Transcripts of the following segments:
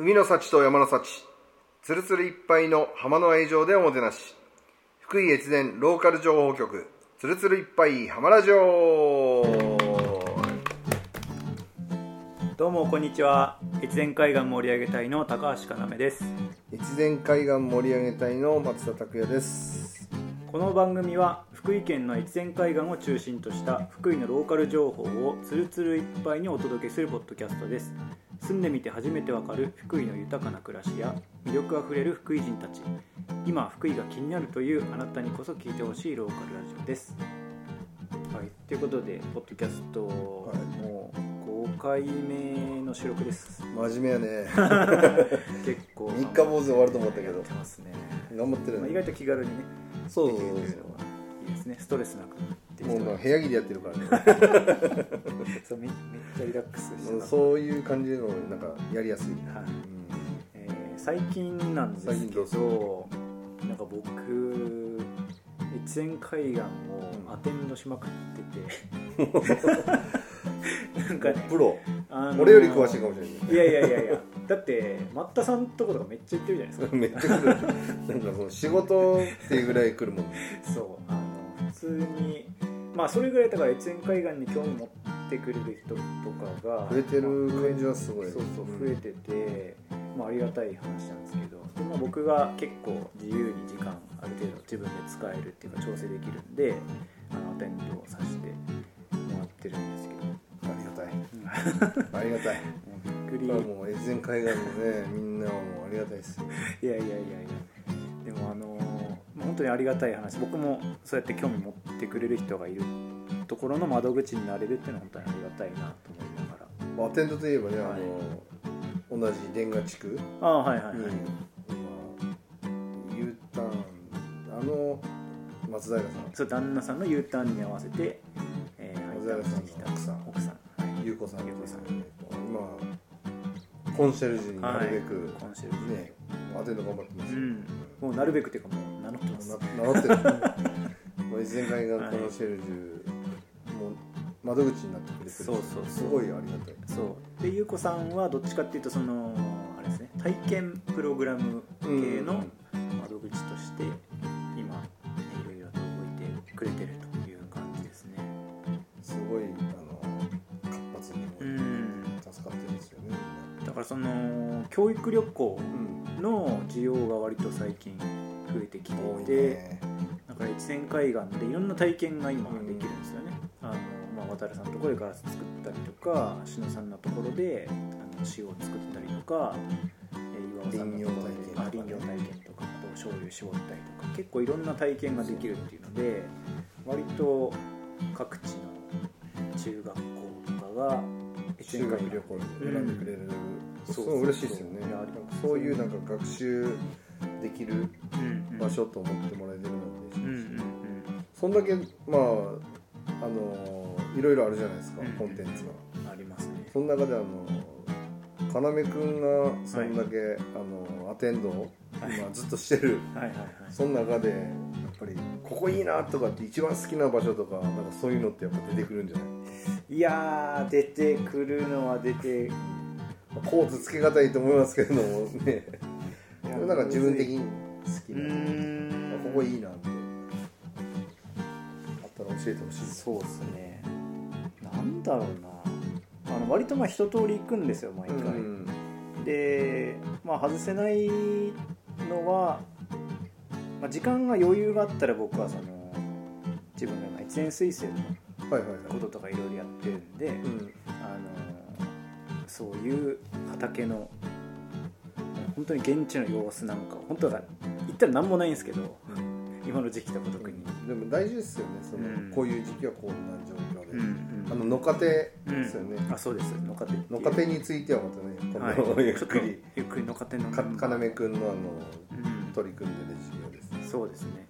海の幸と山の幸つるつるいっぱいの浜の愛情でおもてなし。福井越前ローカル情報局つるつるいっぱい浜ラジオ。どうもこんにちは。越前海岸盛り上げ隊の高橋かなめです。越前海岸盛り上げ隊の松田拓也です。この番組は福井県の越前海岸を中心とした福井のローカル情報をつるつるいっぱいにお届けするポッドキャストです住んでみて初めてわかる福井の豊かな暮らしや魅力あふれる福井人たち。今福井が気になるというあなたにこそ聞いてほしいローカルラジオです。はいということでポッドキャスト、いもう5回目の収録です。真面目やね。結構。三日坊主終わると思ったけど。やってますね。頑張ってるまあ、意ね外と気軽にねそうそうできるというそのはいいですね。ストレスなくできうもうてまあ部屋着でやってるからね。そうめめっちゃリラックスしてそういう感じのなんかやりやすい、はい。うん。えー最近なんですけどなんか僕越前海岸をアテンドしまくってて、なんかねプロ。あのー俺より詳しいかもしれない。いやいやいやいや。だって松田さんとことかめっちゃ行ってるじゃないですか。めっちゃ来る。なんかその仕事っていうぐらい来るもんそうあの普通にまあそれぐらいだから越前海岸に興味持ってくれる人とかが増えてる感じはすごい。そうそう増えてて、まあ、ありがたい話なんですけどで、まあ、僕が結構自由に時間ある程度自分で使えるっていうか調整できるんであのアテンドをさせてもらってるんですけど。ありがたい。ありがたい。もうびっくり。もう越前海岸のねみんなはもうありがたいですよ。いやいやいやいや。でもあのまあ本当にありがたい話。僕もそうやって興味持ってくれる人がいる。ところの窓口になれるっていうのは本当にありがたいなと思いながら。アテンドといえばね、はい。あの同じ蓮賀地区。にああはいはいはい、今 U ターンあの松平さん。そう旦那さんの U ターンに合わせて、えー、小平さんの奥さん。奥さん、はい、優子さん。優子さん。今コンシェルジュになるべく、はい。コンシェルジュねアテンド頑張ってますよ、うん。もうなるべくっていうかもう名乗ってます。な名乗ってる。もう越前海岸コンシェルジュもう窓口になってくれてる。そうそうすごいありがたい。そうで優子さんはどっちかっていうとそのあれですね。体験プログラム系の窓口として今いろいろと動いてくれてるという感じですね。すごいあの活発にうん。助かってるんですよねだからその教育旅行の需要が割と最近増えてきていいて、ねだから越前海岸でいろんな体験が今できるんですよね、あのまあ、渡さんのところでガラス作ったりとか篠さんのところであの塩を作ったりとか、えー岩尾さんのところであ林業林業体験とかあと醤油絞ったりとか結構いろんな体験ができるっていうので割と各地の中学校とかが越修前海岸学旅行に選んでくれる、うん。そう嬉しいですよね。そういうなんか学習できる場所と思ってもらえてるのも嬉しいし、うんうそんだけまああのいろいろあるじゃないですか、うん。コンテンツが。ありますね。その中であの要くんがそんだけ、あのアテンドをはい今ずっとしてる、はいはいはいその中でやっぱりここいいなとかって一番好きな場所とかなんかそういうのってやっぱ出てくるんじゃないいやー出てくるのは出てコーツつけがたいと思いますけれどもね。なんか自分的に好きうな、ここいいなって。あったら教えてほしい。そうですね。なんだろうな。あの割とまあ一通り行くんですよ毎回、うんでまあ外せないのは、まあ、時間が余裕があったら僕はその自分が今一年推薦のこととかいろいろやってるんで、うん。あのそういう畑の本当に現地の様子なんかを本当は言ったら何もないんですけど今の時期とか特に、でも大事ですよねその、うん。こういう時期はこんな状況で、うんあの野家庭ですよね、あそうです。野家庭野家庭についてはまたねはい。ゆっくり、ゆっくり野家庭のかかなめくんのあのうん。取り組んでる授業ですね。そうですね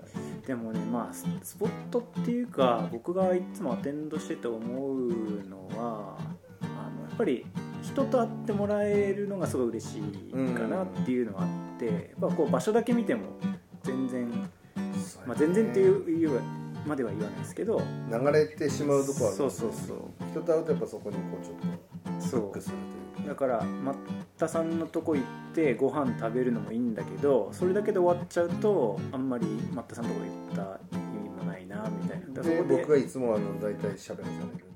でもねまあススポットっていうか僕がいつもアテンドしてて思うのはあのやっぱり人と会ってもらえるのがすごい嬉しいかなっていうのがあって、やっぱこう場所だけ見ても全然、まあ、全然っていうまでは言わないですけど流れてしまうとこはあるそうそうそう。人と会うとやっぱそこにこうちょっとそうフックするというかだから抹田さんのとこ行ってご飯食べるのもいいんだけどそれだけで終わっちゃうとあんまり抹田さんのとこ行ったで僕はいつもあの大体喋らされる。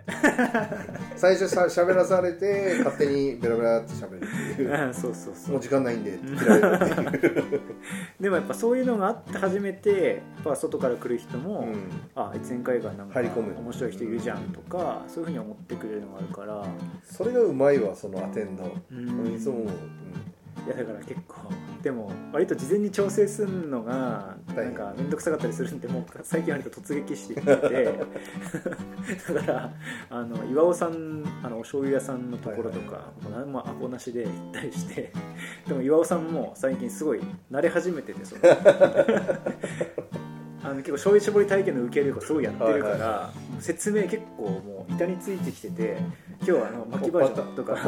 最初さ喋らされて勝手にベラベラって喋るっていう。うんそうそうそう。もう時間ないんでって切られるって。いう、でもやっぱそういうのがあって初めてやっぱ外から来る人も、うん。あ越前海岸なんか入り込む。面白い人いるじゃんとかそういうふうに思ってくれるのがあるから。それがうまいわそのアテンド。うん。いつも思う、いやだから結構でも割と事前に調整するのがなんか面倒くさかったりするんでもう最近割と突撃してきてて。だからあの岩尾さんあのお醤油屋さんのところとか、何もアポなしで行ったりして。でも岩尾さんも最近すごい慣れ始めててその あの結構醤油絞り体験の受け入れとかすごいやってるから、はいもう説明結構もう板についてきてて今日はあの巻きバージョンとか。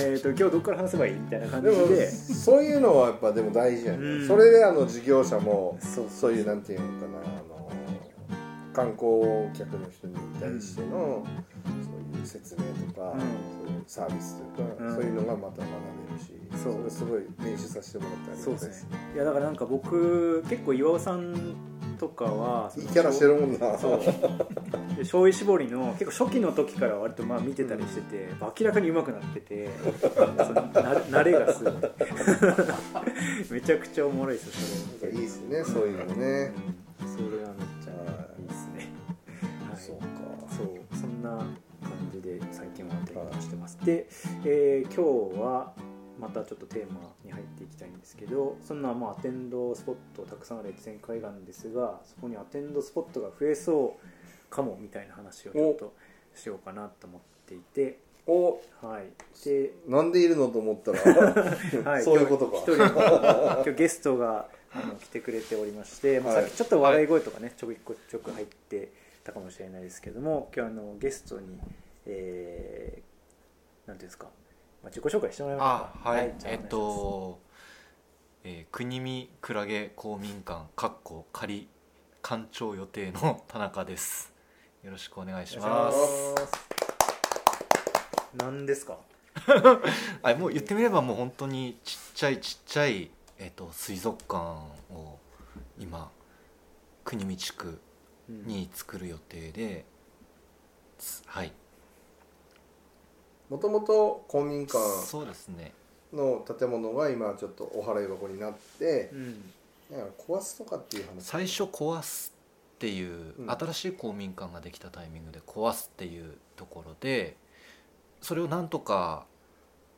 えーと今日どこから話せばいいみたいな感じで。そういうのはやっぱでも大事やね、うん。それであの事業者もそういうなんていうのかなあの観光客の人に対しての、そういう説明とか、うん。そういうサービスとか、うん。そういうのがまた学べるしそう。れすごい練習させてもらったりそうですね。いやだからなんか僕結構岩尾さんとかはいいキャラしてるもんな。そう。で醤油絞りの結構初期の時から割とまあ見てたりしてて、明らかに上手くなってて慣れがすごい。めちゃくちゃおもろいですよそれ。いいですねそういうのね、うん。それはめっちゃいいですね。はい。そうか。そう。そんなで最近はテーマしてます、で、えー今日はまたちょっとテーマに入っていきたいんですけどそんなまあアテンドスポットたくさんある越前海岸ですがそこにアテンドスポットが増えそうかもみたいな話をちょっとしようかなと思っていて。おはい。で、なんでいるのと思ったら、はい、そういうことか。今日今日ゲストがあの来てくれておりまして、まあ、さはいっきちょっと笑い声とかねちょくちょく入ってたかもしれないですけども今日あのゲストに、えー、なんていうんですか、まあ、自己紹介してもらいまあはい、じゃあえっと、えー、国見クラゲ公民館かっこ仮館長予定の田中です。よろしくお願いします。何ですか？あもう言ってみればもう本当にちっちゃいちっちゃい、えっと、水族館を今国見地区に作る予定で、つはいもともと公民館そうですね。の建物が今ちょっとお払い箱になってう、ん。だから壊すとかっていう話。最初壊すっていう、うん。新しい公民館ができたタイミングで壊すっていうところでそれをなんとか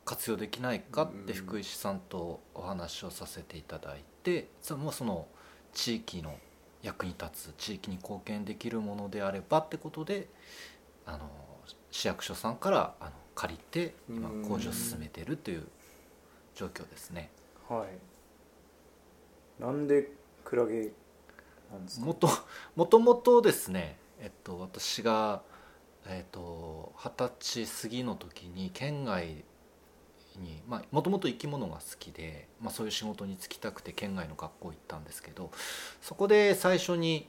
活用できないかってうん。福井市さんとお話をさせていただいてそのその地域の役に立つ地域に貢献できるものであればってことであの市役所さんからあの借りて今うん。工事を進めてるという状況ですね。はい。なんでクラゲなんですか？もともともとですね、えっと、私がえっと二十歳過ぎの時に県外にもともと生き物が好きで、まあ、そういう仕事に就きたくて県外の学校行ったんですけどそこで最初に、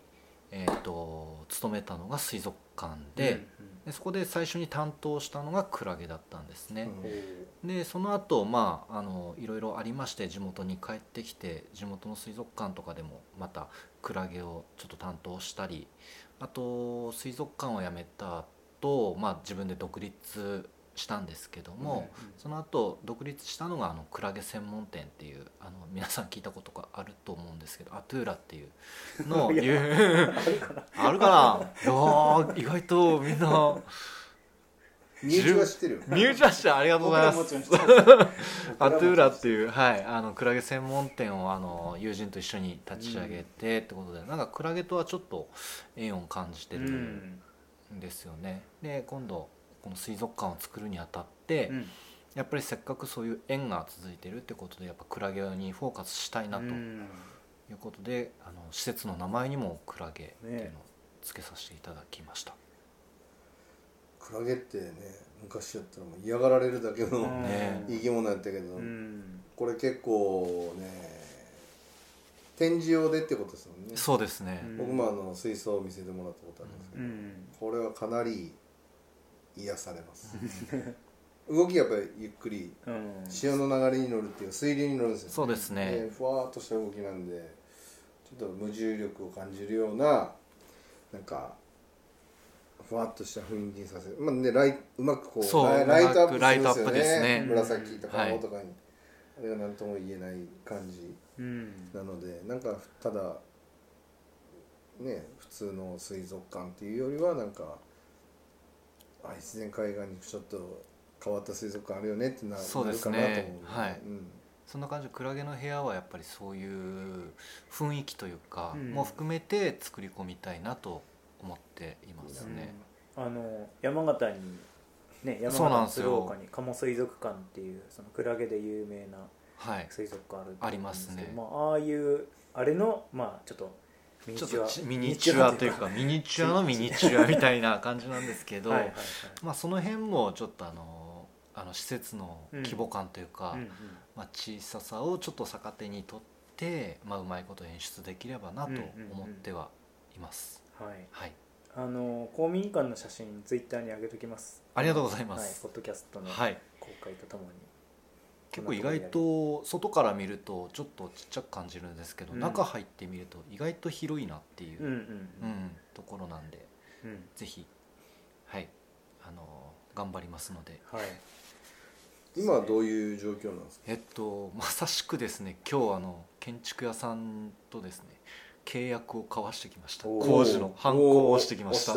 えっと勤めたのが水族館で,、でそこで最初に担当したのがクラゲだったんですね。うんでその後まああのいろいろありまして地元に帰ってきて地元の水族館とかでもまたクラゲをちょっと担当したりあと水族館を辞めた後、まあ自分で独立したんですけども、その後独立したのがあのクラゲ専門店っていうあの皆さん聞いたことがあると思うんですけどアトゥーラっていうのを あるかなあるかないやー意外とみんな。身内は知ってるよ。身内はしてありがとうございます。アトゥーラっていう、はい、あのクラゲ専門店をあの友人と一緒に立ち上げてってことで、なんかクラゲとはちょっと縁を感じてるうんんですよね。で今度この水族館を作るにあたって、うん。やっぱりせっかくそういう縁が続いてるってことでやっぱクラゲにフォーカスしたいなと。いうことで、あの施設の名前にもクラゲっていうのを付けさせていただきました。クラゲってね昔やったらもう嫌がられるだけのうん。ね。生き物やったけど、うん。これ結構ね展示用でってことですもんね。そうですね、うん。僕もあの水槽を見せてもらったことあるんですけど、うん。これはかなり癒されます。動きがやっぱりゆっくりうん。潮の流れに乗るっていうか水流に乗るんですよ、そうですね。でふわーっとした動きなんでちょっと無重力を感じるようななんかふわっとした雰囲気にさせる、まあね、ライうまくこうライトアップするんですよね。ね。紫とかはい青とかに、あれが何とも言えない感じうん。なのでなんかただね普通の水族館っていうよりはなんかあ越前海岸にちょっと変わった水族館あるよねってなそうですねなるかなと思う。はい。うん。そんな感じでクラゲの部屋はやっぱりそういう雰囲気というか、うん。も含めて作り込みたいなと思っていますね、あの山形にね山そうなん形ですよ。鶴岡に鴨水族館っていうそのクラゲで有名なはい。水族館あるってありますね。まあ、ああいうあれのまあちょっとちょっとちミニチュアというかミニチュア。のミニチュアみたいな感じなんですけど、はいはいはい。まあ、その辺もちょっとあのあの施設の規模感というか、うんうん。まあ、小ささをちょっと逆手にとって、まあ、うまいこと演出できればなと思ってはいます、はい。はい。あの公民館の写真ツイッターに上げときます。ありがとうございまはい、すポッドキャストのはい。公開とともに、結構意外と外から見るとちょっとちっちゃく感じるんですけど、うん。中入ってみると意外と広いなっていう、うんうんうん。ところなんでうん。うんぜひはいあの頑張りますので。はい。今はどういう状況なんですか？えっとまさしくですね今日あの建築屋さんとですね契約を交わしてきました。工事のハンコを押してきました。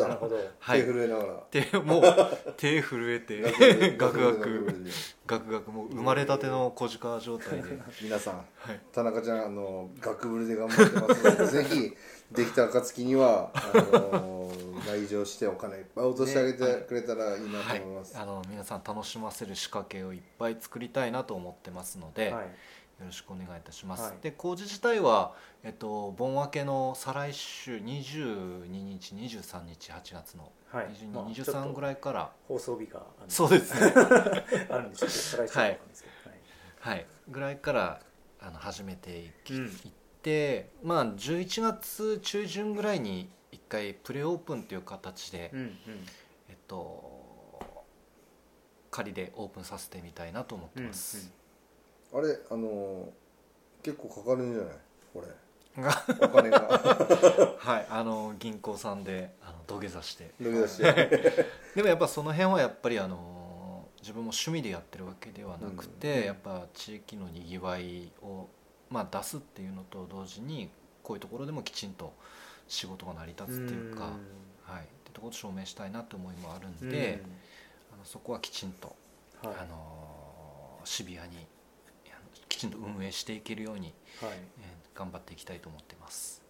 はい。手震えながら。手もう 手震えてガクガクでガクガクもう生まれたての小鹿状態で、皆さんはい、田中ちゃんあの学部で頑張ってますので ぜひできた暁にはあの来場してお金いっぱい落としてあげてくれたらいいなとはい思います、あの皆さん楽しませる仕掛けをいっぱい作りたいなと思ってますので、はいよろしくお願いいたします、はい。で工事自体は、えっと、盆明けの再来週22日23日8月のはい。22、まあちょっと23ぐらいから。放送日がそうですね。あるんでちょっと再来週なんですけど、はい。はい。ぐらいからあの始めていき、うん。いってまあ11月中旬ぐらいに一回プレオープンという形で、うんうん。えっと仮でオープンさせてみたいなと思ってます、あれあの結構かかるんじゃない？これ。が。お金が。はいあの銀行さんであの土下座して。抜け出して。でもやっぱその辺はやっぱりあの自分も趣味でやってるわけではなくて、うん。やっぱ地域のにぎわいを、まあ、出すっていうのと同時にこういうところでもきちんと仕事が成り立つっていうか、はい、ってところを証明したいなって思いもあるんで、あのそこはきちんと、うんはい。あのシビアにきちんと運営していけるように、はい。えー頑張っていきたいと思ってます。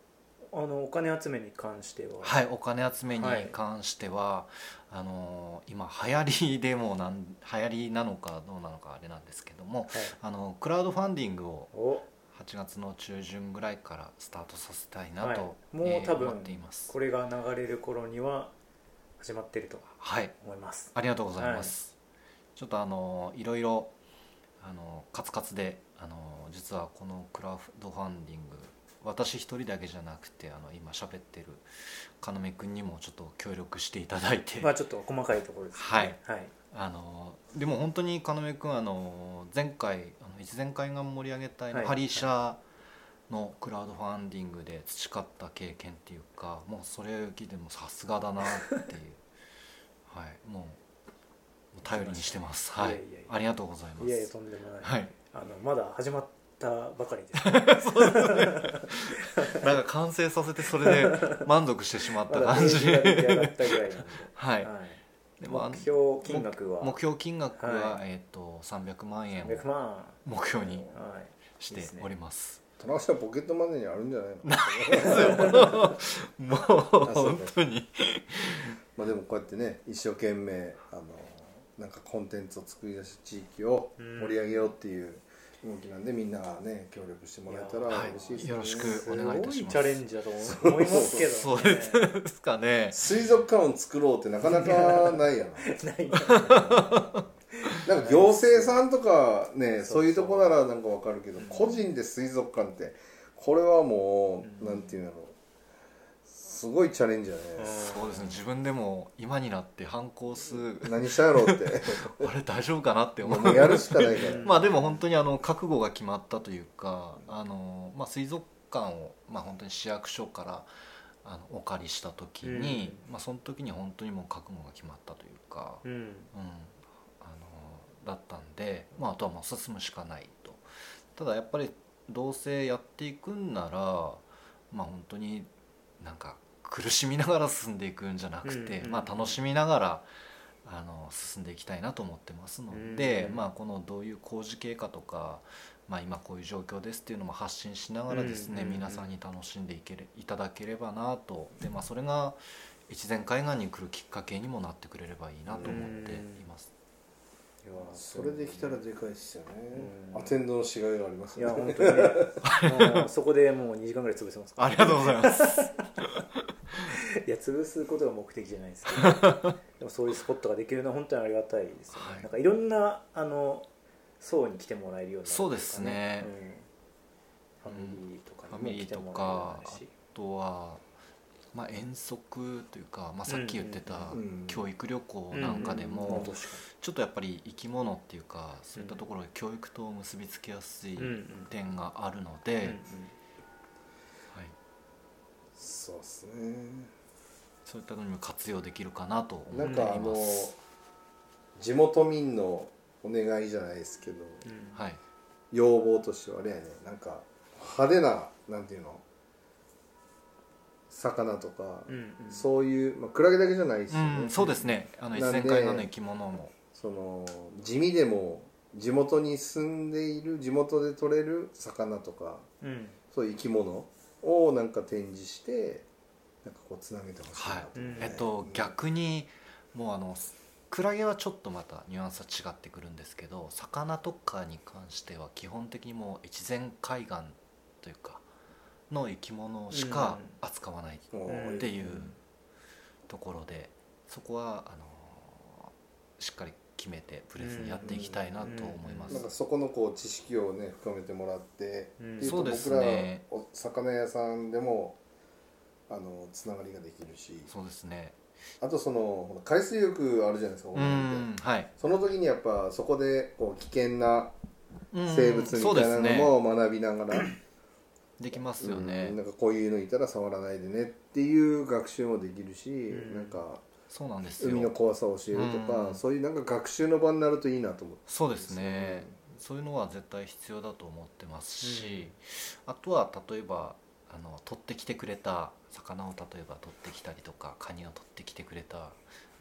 あのお金集めに関しては？はい、お金集めにはい。関しては、あの今流行りでもなん流行りなのかどうなのかあれなんですけどもはい。あのクラウドファンディングをお。8月の中旬ぐらいからスタートさせたいなと、はい。もうえー多分思っています。これが流れる頃には始まってるとはい。思います。ありがとうございます、ちょっとあのいろいろあのカツカツであの実はこのクラウドファンディング私一人だけじゃなくてあの今喋ってる要君にもちょっと協力していただいて、まあちょっと細かいところですね。はい。あのでも本当に要君あの前回あの一前海岸盛り上げ隊のはい。ハリーシャのクラウドファンディングで培った経験っていうかもうそれ聞いてもさすがだなっていう。はい。もう頼りにしてます。はい。ありがとうございます。いやいやとんでもない、はいあのまだ始まったばかりです。なんか完成させてそれで満足してしまった感じ。ページが出来上がったぐらいなんで、はいはい、でもあの目標金額は目標金額は、はえっ、と300万円を300万目標にはいしております田中さんポケットマネーにあるんじゃないのもうそう本当にまあでもこうやってね一生懸命あのなんかコンテンツを作り出し地域を盛り上げようっていう動きなんでみんながね協力してもらえたらはい。嬉しいですね、よろしくお願いいたします。すごいチャレンジだと思いますけど、ね、そうですかね。水族館を作ろうってなかなかないやな。ない。なんか行政さんとかねそうそういうとこならなんかわかるけど、個人で水族館ってこれはもう、うん。なんていうんだろうすごいチャレンジだね。そうですね。自分でも今になって反抗数何したんやろうって。あれ大丈夫かなって思う。もうやるしかないから。まあでも本当にあの覚悟が決まったというかあの、まあ、水族館を、まあ、本当に市役所からあのお借りした時に、まあ、その時に本当にもう覚悟が決まったというか、うん。うん、あのだったんで、まあ、あとはもう進むしかないと。ただやっぱりどうせやっていくんならまあ本当になんか苦しみながら進んでいくんじゃなくて、うんまあ、楽しみながらあの進んでいきたいなと思ってますので、うんまあ、このどういう工事経過とか、まあ、今こういう状況ですっていうのも発信しながらですね、うん皆さんに楽しんでいけれいただければなと。で、まあ、それが越前海岸に来るきっかけにもなってくれればいいなと思っています。いやそれできたらでかいっすよね。うん。アテンドのしがいがありますよね。いや本当に。ねそこでもう2時間ぐらい潰せますありがとうございます。いや潰すことが目的じゃないですけど。でもそういうスポットができるのは本当にありがたいですよね、はい。なんかいろんなあの層に来てもらえるようになるそうですね。うん。ファミリーとかファミリーとにも来てもらかあとは、まあ、遠足というか、まあ、さっき言ってたうんうん教育旅行なんかでうんもちょっとやっぱり生き物っていうかそういったところで教育と結びつけやすい点があるのうんで、はい、そうっすね。そういったのにも活用できるかなと思なんっていかあのます。地元民のお願いじゃないですけどうん。はい、要望としてはあれやねなんか派手ななんていうの魚とか、うんうん。そういう、まあ、クラゲだけじゃないですよね、うん、そうですね。あの一なんで線海岸の生き物も。その地味でも地元に住んでいる地元で取れる魚とかうん。そういう生き物をなんか展示してなんかこうつなげてほしいなはいと思って、えっと逆にもうあのクラゲはちょっとまたニュアンスは違ってくるんですけど魚とかに関しては基本的にもう越前海岸というかの生き物しか扱わないっていうところでそこはあのしっかり決めてプレスにやっていきたいなと思います。なんかそこのこう知識をね深めてもらって、うん。そうです僕らねお魚屋さんでもあのつながりができるし。そうですね。あとその海水浴あるじゃないですかはい。その時にやっぱそこでこう危険なうん生物みたいなのも学びながら、できますようねんなんかこういうのいたら触らないでねっていう学習もできるし、ん。なんかそうなんですよ。海の怖さを教えるとか、うん。そういうなんか学習の場になるといいなと思って。そうですね。そういうのは絶対必要だと思ってますし、あとは例えばあの取ってきてくれた魚を例えば取ってきたりとかカニを取ってきてくれた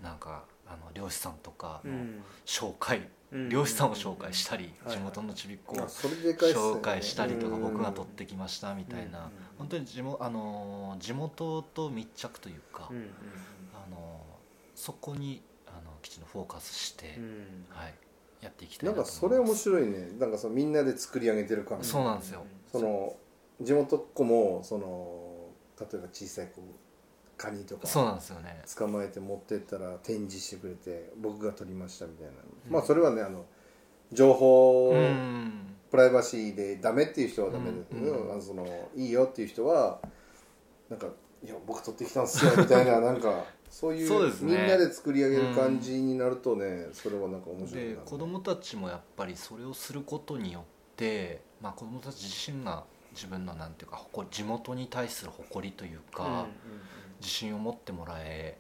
なんかあの漁師さんとかのうん。紹介、うん。漁師さんを紹介したり、うん。地元のちびっこを紹介したりとか、うん。僕が取ってきましたみたいな、うん。本当に地元あの地元と密着というか、そこにあのきちんとフォーカスして、うん。はい、やっていきたいなんかそれ面白いね。なんかそのみんなで作り上げてる感。じそうなんですよ。その地元っ子もその例えば小さい子カニとかそうなんですよね。捕まえて持ってったら展示してくれて僕が撮りましたみたいな、うん。まあそれはねあの情報、うん。プライバシーでダメっていう人はダメだけど、うんそのいいよっていう人はなんか「いや僕撮ってきたんすよ」みたいななんかそういうそうですね。みんなで作り上げる感じになるとね、それはなんか面白いな。で子どもたちもやっぱりそれをすることによって、まあ、子どもたち自身が自分のなんていうか誇り地元に対する誇りというか、自信を持ってもらえ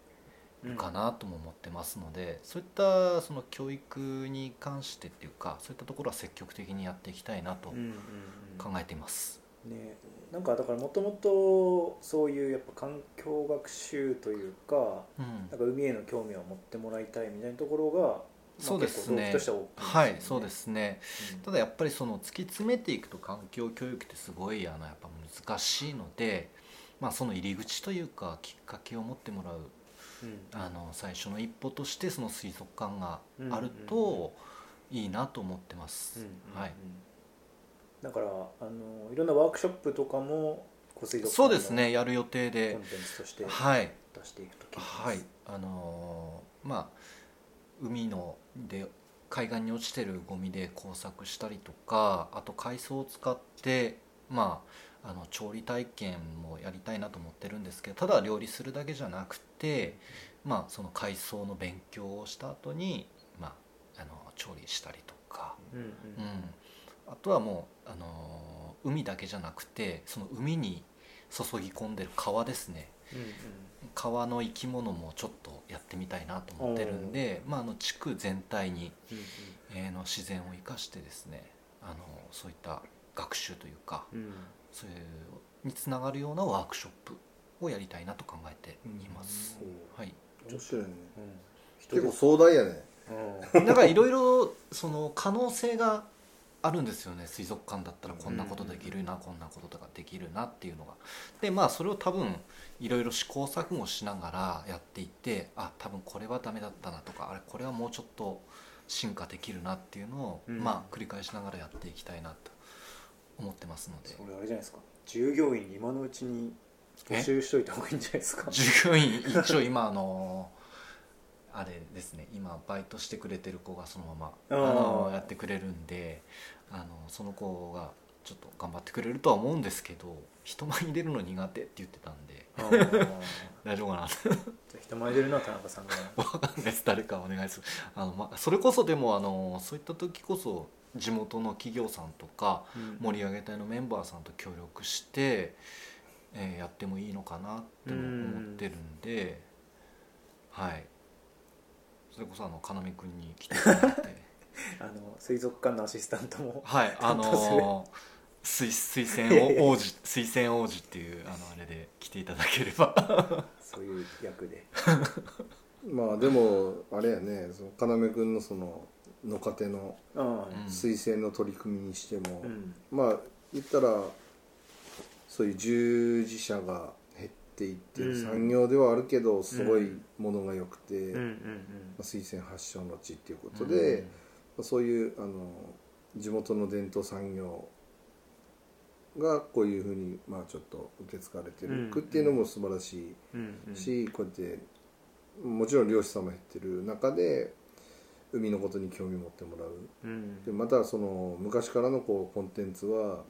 うんうんるかなとも思ってますので、そういったその教育に関してっていうかそういったところは積極的にやっていきたいなとうんうんうん。考えています。ね、なんかだからもともとそういうやっぱ環境学習というかうん。なんか海への興味を持ってもらいたいみたいなところが、まあそうですね。すよね。はいそうですね。うん。ただやっぱりその突き詰めていくと環境教育ってすごいあのやっぱ難しいので、まあ、その入り口というかきっかけを持ってもらううん。あの最初の一歩としてその水族館があるといいなと思ってます。うんうんうん。はいだからあのいろんなワークショップとかも湖水族そうですねやる予定で。コンテンツとしてはい。出していくと聞いてます。はい。あのーまあ海ので海岸に落ちてるゴミで工作したりとかあと海藻を使ってまああの調理体験もやりたいなと思ってるんですけどただ料理するだけじゃなくて、まあ、その海藻の勉強をした後にまあ、あの調理したりとか、うんうん。うん、あとはもう、あの海だけじゃなくてその海に注ぎ込んでる川ですね。うんうん。川の生き物もちょっとやってみたいなと思ってるんで、まあ、あの地区全体に、うんえーの自然を生かしてですねあのそういった学習というかうん。うんそういうにつながるようなワークショップをやりたいなと考えています。はい、面白いね。うん。結構壮大やね。うん。だからいろいろその可能性があるんですよね。水族館だったらこんなことできるな、こんなことができるなっていうのが。でまあそれを多分いろいろ試行錯誤しながらやっていってあ多分これはダメだったなとかあれこれはもうちょっと進化できるなっていうのを、うん。まあ繰り返しながらやっていきたいなと思ってますので。それあれじゃないですか。従業員今のうちに募集しといた方がいいんじゃないですか。従業員一応今あのあれですね。今バイトしてくれてる子がそのままあのやってくれるんであのその子がちょっと頑張ってくれるとは思うんですけど人前に出るの苦手って言ってたんで 大丈夫かなあ人前出るのは田中さんが わかんないです。誰かお願いする。あの、まあ、それこそでもあのそういった時こそ地元の企業さんとか盛り上げ隊のメンバーさんと協力して、えーやってもいいのかなっても思ってるんで、はい。それこそあの要くんに来てもらって あの水族館のアシスタントもはいあの推推薦王子推薦王子っていうあのあれで来ていただければ。そういう役で。まあでもあれやねその要君のその野家庭のうん。うん推薦の取り組みにしても、うん。まあ言ったらそういう従事者が減っていってる産業ではあるけど、すごいものが良くて、推薦発祥の地っていうことで、まあそういうあの地元の伝統産業がこういうふうにまあちょっと受け継がれてるうんっていうのも素晴らしいうんうんし、こうやってもちろん漁師さんも減ってる中で海のことに興味持ってもらう。うん。でまたその昔からのこうコンテンツは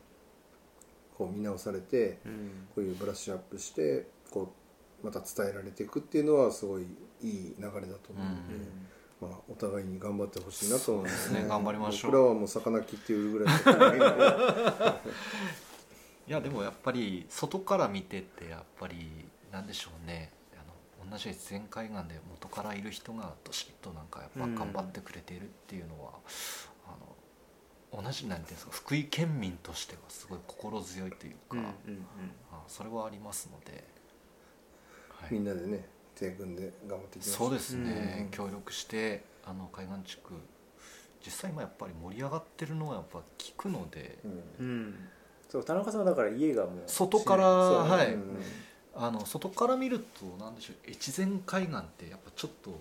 こう見直されてうん。こういうブラッシュアップしてこうまた伝えられていくっていうのはすごいいい流れだと思うので、まあ、お互いに頑張ってほしいなと思いますそうですね頑張りましょう。僕らはもう魚切って売るぐらいいやでもやっぱり外から見ててやっぱりなんでしょうね。あの同じ越前海岸で元からいる人がどしっとなんかやっぱ頑張ってくれているっていうのは、あの同じなんていうんですか福井県民としてはすごい心強いというか、うんうん。あそれはありますので、はい。みんなでね手組んで頑張っていきまそうですね、うん。協力してあの海岸地区実際今やっぱり盛り上がってるのはやっぱ聞くので、うん。そう田中さんはだから家がもう外からはい。うんあの外から見るとなんでしょう越前海岸ってやっぱちょっと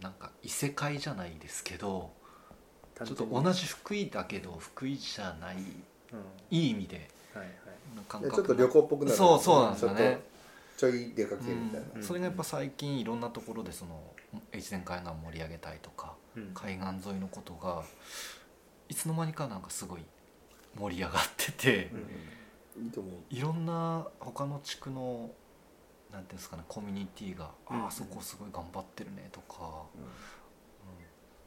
なんか異世界じゃないですけどちょっと同じ福井だけど福井じゃないうん。いい意味ではいはい。ちょっと旅行っぽくなる。そうそうなんですよねちょい出かけみたいな、うん。それがやっぱ最近いろんなところでその越前海岸盛り上げたいとかうん。海岸沿いのことがいつの間にかなんかすごい盛り上がってて、うん。いいと思う。いろんな他の地区のなんていうんですかねコミュニティが、うん。ああそこすごい頑張ってるねとか、うん。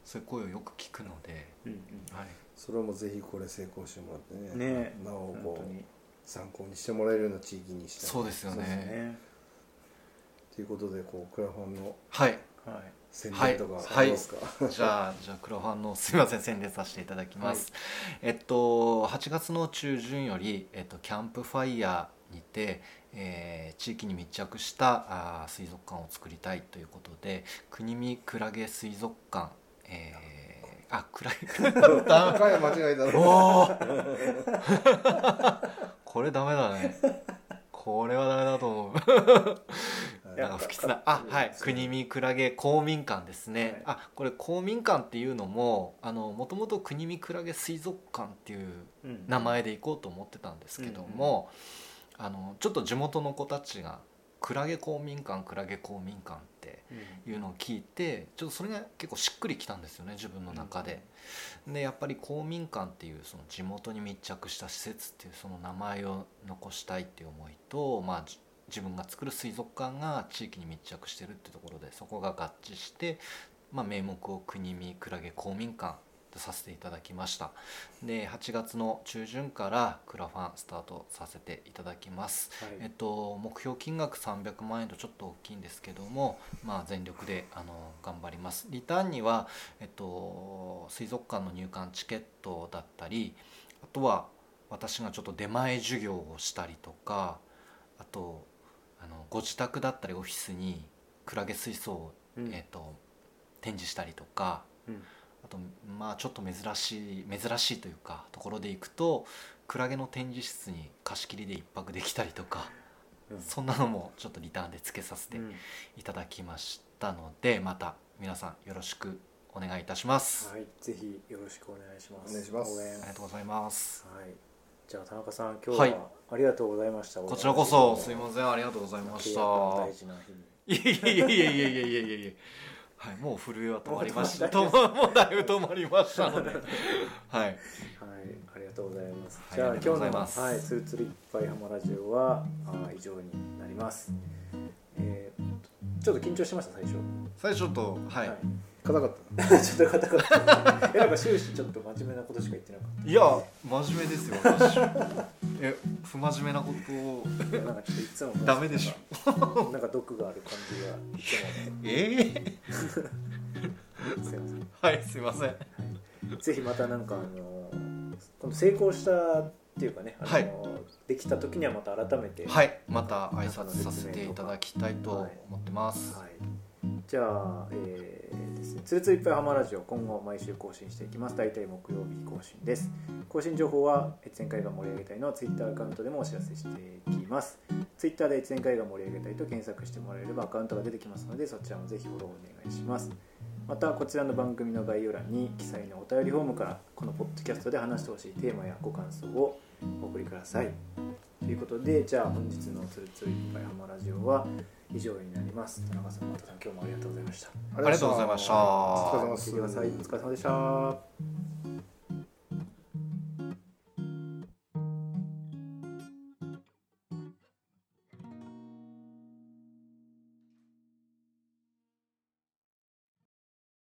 そういう声をよく聞くので、うんうん。はい、それはもうぜひこれ成功してもらってね。ね。なお本こう。当に参考にしてもらえるような地域にしたい。そうですよね。ね。ということでこうクラファンのはい。はい。宣伝とかはい。ありますか、じゃあじゃあクラファンの すみません宣伝させていただきます、えっと8月の中旬より、えっと、キャンプファイヤーにて、えー地域に密着したあー水族館を作りたいということで国見クラゲ水族館えー、あクラゲダメ高い間違いだろ。おー。これダメだね。これはダメだと思う。なんか不吉な。あはい。国見クラゲ公民館ですね、はい。あこれ公民館っていうのももともと国見クラゲ水族館っていううん。名前で行こうと思ってたんですけども、あのちょっと地元の子たちがクラゲ公民館クラゲ公民館っていうのを聞いてちょっとそれが結構しっくりきたんですよね自分の中で。でやっぱり公民館っていうその地元に密着した施設っていうその名前を残したいっていう思いと、まあ、自分が作る水族館が地域に密着してるってところでそこが合致して、まあ、名目を国見クラゲ公民館とさせていただきました。で8月の中旬からクラファンスタートさせていただきます、はい、えっと、目標金額300万円とちょっと大きいんですけども、まあ、全力であの頑張ります。リターンには、えっと、水族館の入館チケットだったりあとは私がちょっと出前授業をしたりとかあとあのご自宅だったりオフィスにクラゲ水槽を、うん、えーと、展示したりとか、うん、あとまあちょっと珍しい珍しいというかところで行くとクラゲの展示室に貸し切りで1泊できたりとか、うん、そんなのもちょっとリターンでつけさせていただきましたので、うん、また皆さんよろしくお願いいたします。はい、ぜひよろしくお願いします。お願いします。ありがとうございます。はい。じゃあ田中さん今日はありがとうございました。はい、こちらこそすいませんありがとうございました。大事な日いやいやいやいやいやいや。はいもう震えは止まりました。もうだいぶ止まりましたので。はい。はいありがとうございます、じゃあ今日のはいつるつるいっぱいハマラジオはあ以上になります。えー、ちょっと緊張しました最初。最初とはい硬かった。ちょっと硬かった。えなんか終始ちょっと真面目なことしか言ってなかった。いや真面目ですよ。私。え不真面目なことを。なんかちょっといつもダメでしょなんか毒がある感じがいつも。ええー、すいません。はいすいません、はい、ぜひまたなんかあの今度成功したっていうかね、あのはい、できた時にはまた改めてはいまた挨拶させていただきたいと思ってます、はい、はいじゃあ、えー、ですね、つるつるいっぱいハマラジオ、今後毎週更新していきます。大体木曜日更新です。更新情報は、越前海岸盛り上げたいのツイッターアカウントでもお知らせしていきます。ツイッターで越前海岸盛り上げたいと検索してもらえればアカウントが出てきますので、そちらもぜひフォローお願いします。また、こちらの番組の概要欄に記載のお便りフォームから、このポッドキャストで話してほしいテーマやご感想をお送りください。ということで、じゃあ本日のつるつるいっぱいハマラジオは、以上になります。田中さん、さん今日もありがとうございました。ありがとうございました。お疲れ様でした